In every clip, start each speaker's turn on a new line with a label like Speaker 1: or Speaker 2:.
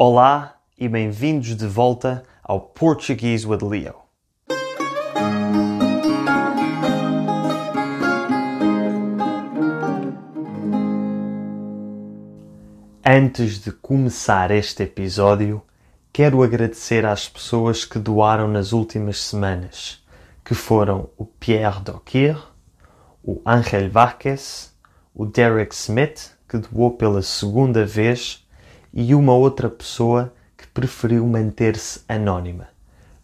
Speaker 1: Olá e bem-vindos de volta ao Portuguese with Leo. Antes de começar este episódio, quero agradecer às pessoas que doaram nas últimas semanas, que foram o Pierre Doquier, o Angel Varques, o Derek Smith, que doou pela segunda vez e uma outra pessoa que preferiu manter-se anónima.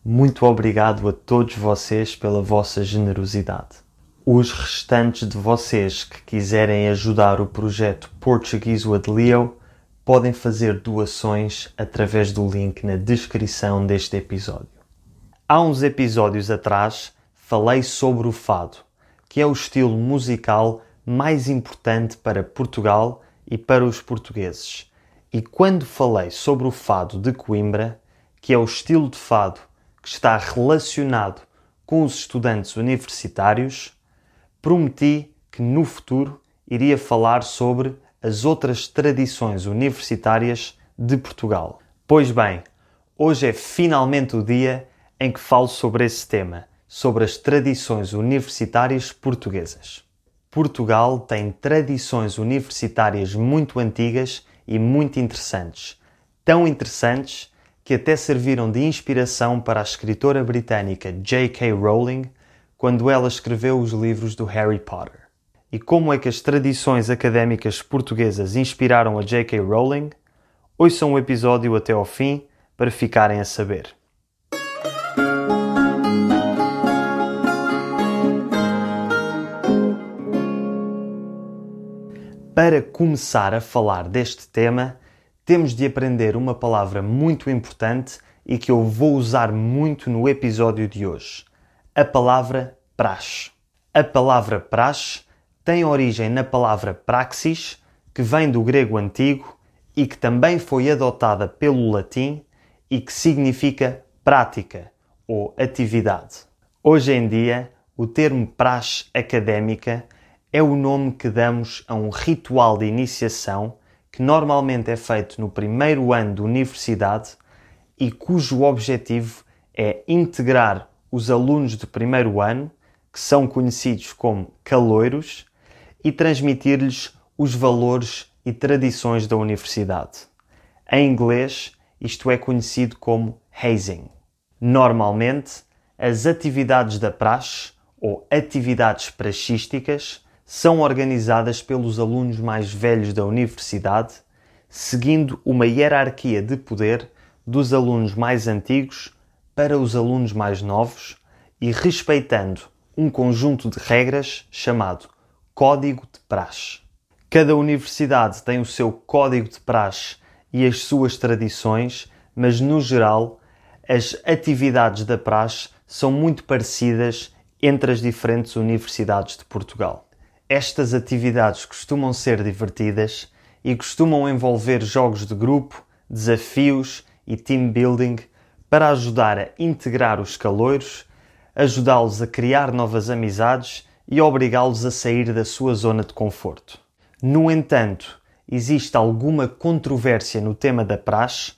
Speaker 1: Muito obrigado a todos vocês pela vossa generosidade. Os restantes de vocês que quiserem ajudar o projeto Portuguese with Leo podem fazer doações através do link na descrição deste episódio. Há uns episódios atrás falei sobre o fado, que é o estilo musical mais importante para Portugal e para os portugueses e quando falei sobre o fado de Coimbra, que é o estilo de fado que está relacionado com os estudantes universitários, prometi que no futuro iria falar sobre as outras tradições universitárias de Portugal. Pois bem, hoje é finalmente o dia em que falo sobre esse tema, sobre as tradições universitárias portuguesas. Portugal tem tradições universitárias muito antigas e muito interessantes. Tão interessantes que até serviram de inspiração para a escritora britânica J.K. Rowling quando ela escreveu os livros do Harry Potter. E como é que as tradições académicas portuguesas inspiraram a J.K. Rowling? Ouçam o episódio até ao fim para ficarem a saber. Para começar a falar deste tema, temos de aprender uma palavra muito importante e que eu vou usar muito no episódio de hoje: a palavra praxe. A palavra praxe tem origem na palavra praxis, que vem do grego antigo e que também foi adotada pelo latim e que significa prática ou atividade. Hoje em dia, o termo praxe académica é o nome que damos a um ritual de iniciação que normalmente é feito no primeiro ano de universidade e cujo objetivo é integrar os alunos de primeiro ano, que são conhecidos como caloiros, e transmitir-lhes os valores e tradições da universidade. Em inglês, isto é conhecido como hazing. Normalmente, as atividades da praxe ou atividades praxísticas são organizadas pelos alunos mais velhos da universidade, seguindo uma hierarquia de poder dos alunos mais antigos para os alunos mais novos e respeitando um conjunto de regras chamado Código de Praxe. Cada universidade tem o seu código de praxe e as suas tradições, mas no geral as atividades da praxe são muito parecidas entre as diferentes universidades de Portugal. Estas atividades costumam ser divertidas e costumam envolver jogos de grupo, desafios e team building para ajudar a integrar os caloiros, ajudá-los a criar novas amizades e obrigá-los a sair da sua zona de conforto. No entanto, existe alguma controvérsia no tema da praxe,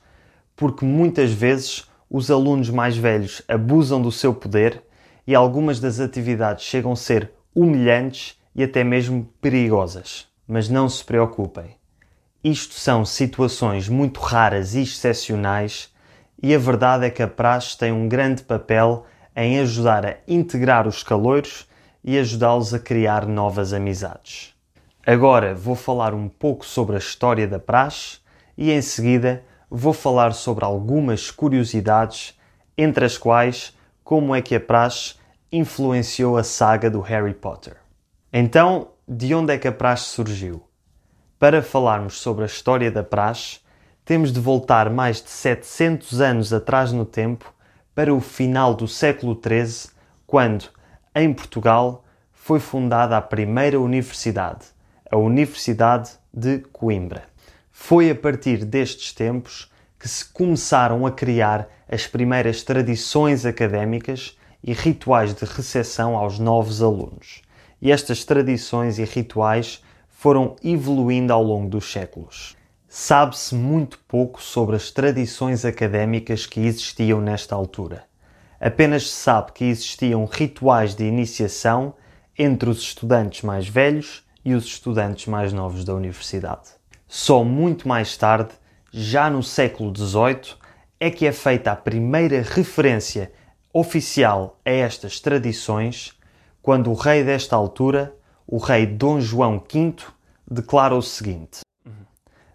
Speaker 1: porque muitas vezes os alunos mais velhos abusam do seu poder e algumas das atividades chegam a ser humilhantes e até mesmo perigosas. Mas não se preocupem. Isto são situações muito raras e excepcionais e a verdade é que a praxe tem um grande papel em ajudar a integrar os caloiros e ajudá-los a criar novas amizades. Agora vou falar um pouco sobre a história da praxe e em seguida vou falar sobre algumas curiosidades, entre as quais como é que a praxe influenciou a saga do Harry Potter. Então, de onde é que a praxe surgiu? Para falarmos sobre a história da praxe, temos de voltar mais de 700 anos atrás no tempo para o final do século XIII, quando, em Portugal, foi fundada a primeira universidade, a Universidade de Coimbra. Foi a partir destes tempos que se começaram a criar as primeiras tradições académicas e rituais de recepção aos novos alunos e estas tradições e rituais foram evoluindo ao longo dos séculos. Sabe-se muito pouco sobre as tradições académicas que existiam nesta altura. Apenas se sabe que existiam rituais de iniciação entre os estudantes mais velhos e os estudantes mais novos da universidade. Só muito mais tarde, já no século XVIII, é que é feita a primeira referência oficial a estas tradições, quando o rei desta altura, o rei Dom João V, declara o seguinte: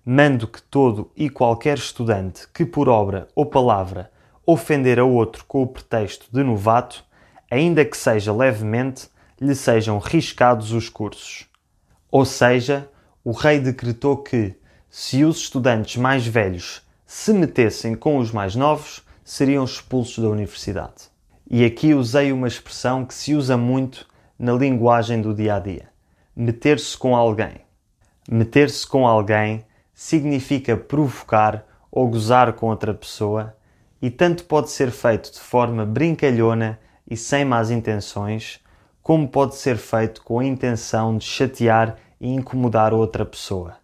Speaker 1: Mando que todo e qualquer estudante que por obra ou palavra ofender a outro com o pretexto de novato, ainda que seja levemente, lhe sejam riscados os cursos. Ou seja, o rei decretou que, se os estudantes mais velhos se metessem com os mais novos, seriam expulsos da universidade. E aqui usei uma expressão que se usa muito na linguagem do dia a dia: meter-se com alguém. Meter-se com alguém significa provocar ou gozar com outra pessoa e tanto pode ser feito de forma brincalhona e sem más intenções, como pode ser feito com a intenção de chatear e incomodar outra pessoa.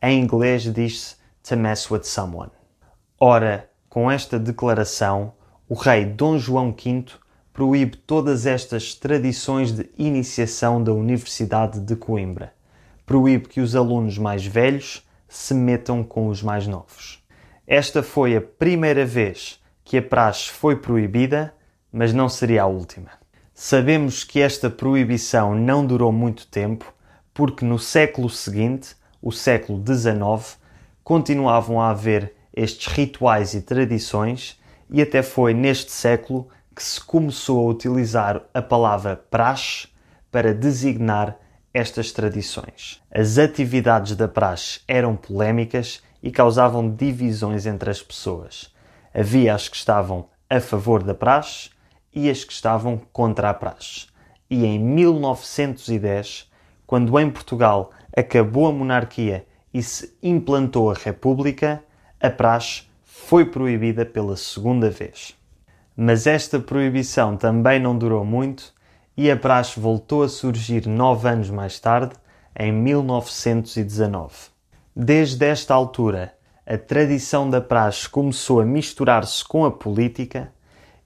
Speaker 1: Em inglês diz-se to mess with someone. Ora, com esta declaração, o rei Dom João V proíbe todas estas tradições de iniciação da Universidade de Coimbra. Proíbe que os alunos mais velhos se metam com os mais novos. Esta foi a primeira vez que a praxe foi proibida, mas não seria a última. Sabemos que esta proibição não durou muito tempo, porque no século seguinte, o século XIX, continuavam a haver estes rituais e tradições, e até foi neste século que se começou a utilizar a palavra praxe para designar estas tradições. As atividades da praxe eram polémicas e causavam divisões entre as pessoas. Havia as que estavam a favor da praxe e as que estavam contra a praxe. E em 1910, quando em Portugal acabou a monarquia e se implantou a república, a praxe foi proibida pela segunda vez. Mas esta proibição também não durou muito e a praxe voltou a surgir nove anos mais tarde, em 1919. Desde esta altura, a tradição da praxe começou a misturar-se com a política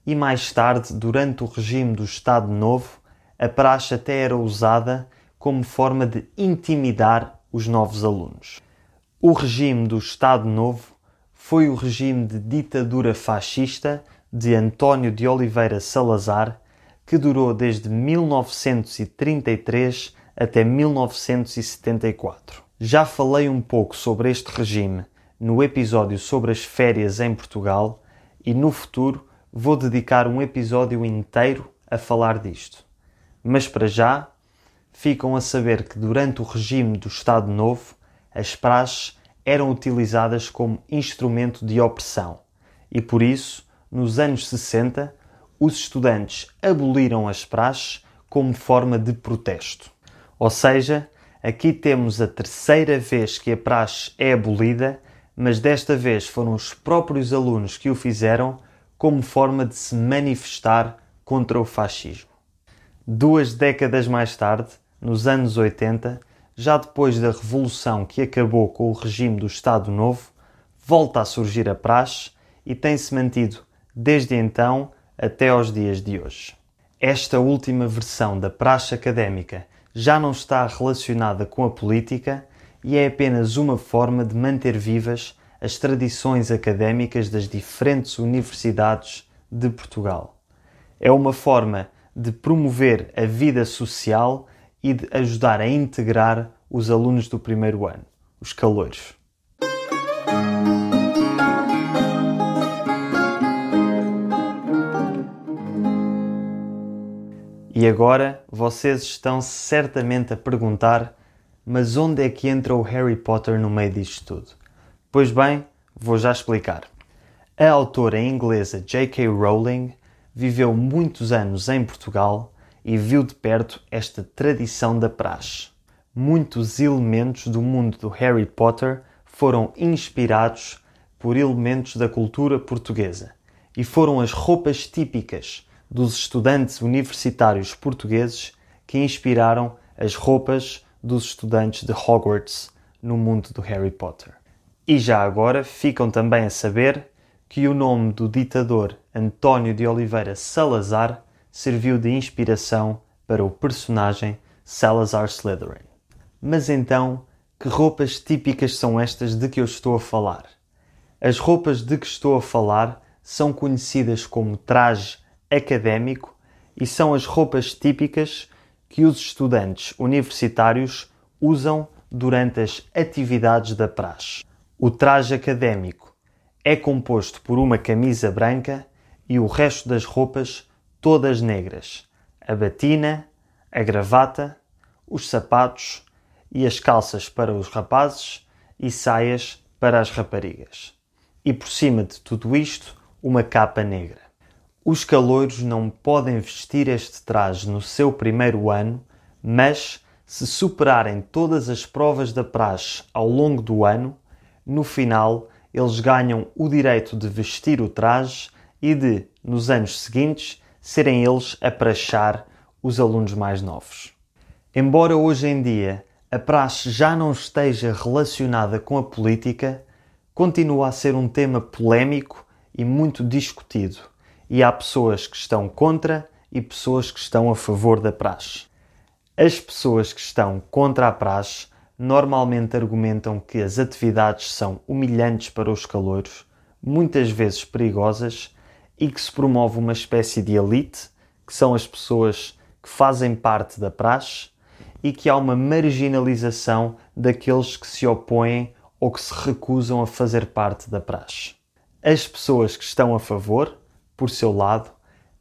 Speaker 1: e mais tarde, durante o regime do Estado Novo, a praxe até era usada como forma de intimidar os novos alunos. O regime do Estado Novo foi o regime de ditadura fascista de António de Oliveira Salazar que durou desde 1933 até 1974. Já falei um pouco sobre este regime no episódio sobre as férias em Portugal e no futuro vou dedicar um episódio inteiro a falar disto. Mas para já, ficam a saber que durante o regime do Estado Novo, as praxes eram utilizadas como instrumento de opressão e por isso, nos anos 60, os estudantes aboliram as praxes como forma de protesto. Ou seja, aqui temos a terceira vez que a praxe é abolida, mas desta vez foram os próprios alunos que o fizeram como forma de se manifestar contra o fascismo. Duas décadas mais tarde, nos anos 80, já depois da revolução que acabou com o regime do Estado Novo, volta a surgir a praxe e tem-se mantido desde então até aos dias de hoje. Esta última versão da praxe académica já não está relacionada com a política e é apenas uma forma de manter vivas as tradições académicas das diferentes universidades de Portugal. É uma forma de promover a vida social e de ajudar a integrar os alunos do primeiro ano, os calouros. E agora vocês estão certamente a perguntar: mas onde é que entra o Harry Potter no meio disto tudo? Pois bem, vou já explicar. A autora inglesa J.K. Rowling viveu muitos anos em Portugal e viu de perto esta tradição da praxe. Muitos elementos do mundo do Harry Potter foram inspirados por elementos da cultura portuguesa e foram as roupas típicas dos estudantes universitários portugueses que inspiraram as roupas dos estudantes de Hogwarts no mundo do Harry Potter. E já agora ficam também a saber que o nome do ditador António de Oliveira Salazar serviu de inspiração para o personagem Salazar Slytherin. Mas então, que roupas típicas são estas de que eu estou a falar? As roupas de que estou a falar são conhecidas como traje académico e são as roupas típicas que os estudantes universitários usam durante as atividades da praxe. O traje académico é composto por uma camisa branca e o resto das roupas todas negras: a batina, a gravata, os sapatos e as calças para os rapazes e saias para as raparigas. E por cima de tudo isto, uma capa negra. Os calouros não podem vestir este traje no seu primeiro ano, mas se superarem todas as provas da praxe ao longo do ano, no final eles ganham o direito de vestir o traje e de, nos anos seguintes, serem eles a praxar os alunos mais novos. Embora hoje em dia a praxe já não esteja relacionada com a política, continua a ser um tema polémico e muito discutido e há pessoas que estão contra e pessoas que estão a favor da praxe. As pessoas que estão contra a praxe normalmente argumentam que as atividades são humilhantes para os calouros, muitas vezes perigosas e que se promove uma espécie de elite, que são as pessoas que fazem parte da praxe, e que há uma marginalização daqueles que se opõem ou que se recusam a fazer parte da praxe. As pessoas que estão a favor por seu lado,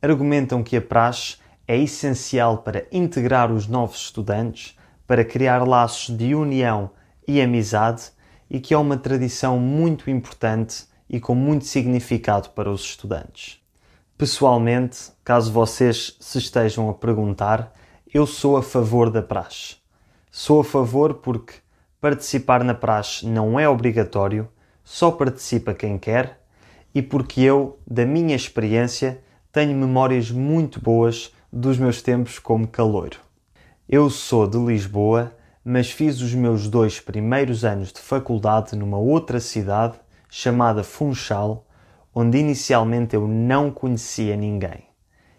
Speaker 1: argumentam que a praxe é essencial para integrar os novos estudantes, para criar laços de união e amizade e que é uma tradição muito importante e com muito significado para os estudantes. Pessoalmente, caso vocês se estejam a perguntar, eu sou a favor da praxe. Sou a favor porque participar na praxe não é obrigatório, só participa quem quer e porque eu, da minha experiência, tenho memórias muito boas dos meus tempos como caloiro. Eu sou de Lisboa, mas fiz os meus dois primeiros anos de faculdade numa outra cidade chamada Funchal, onde inicialmente eu não conhecia ninguém.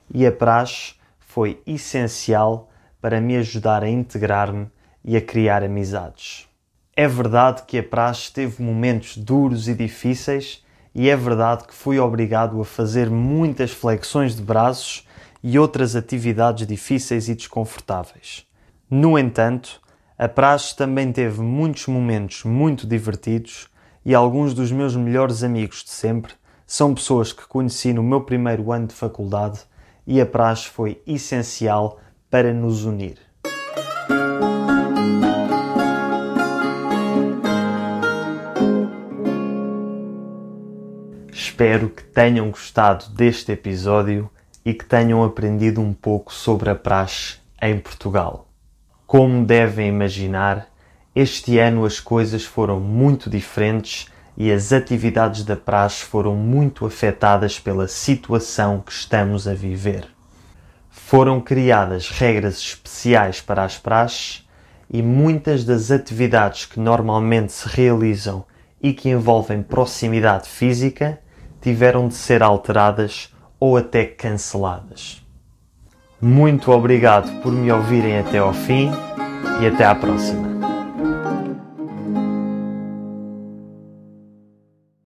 Speaker 1: E a praxe foi essencial para me ajudar a integrar-me e a criar amizades. É verdade que a praxe teve momentos duros e difíceis e é verdade que fui obrigado a fazer muitas flexões de braços e outras atividades difíceis e desconfortáveis. No entanto, a praxe também teve muitos momentos muito divertidos e alguns dos meus melhores amigos de sempre são pessoas que conheci no meu primeiro ano de faculdade e a praxe foi essencial para nos unir. Espero que tenham gostado deste episódio e que tenham aprendido um pouco sobre a praxe em Portugal. Como devem imaginar, este ano as coisas foram muito diferentes e as atividades da praxe foram muito afetadas pela situação que estamos a viver. Foram criadas regras especiais para as praxes e muitas das atividades que normalmente se realizam e que envolvem proximidade física tiveram de ser alteradas ou até canceladas. Muito obrigado por me ouvirem até ao fim e até à próxima.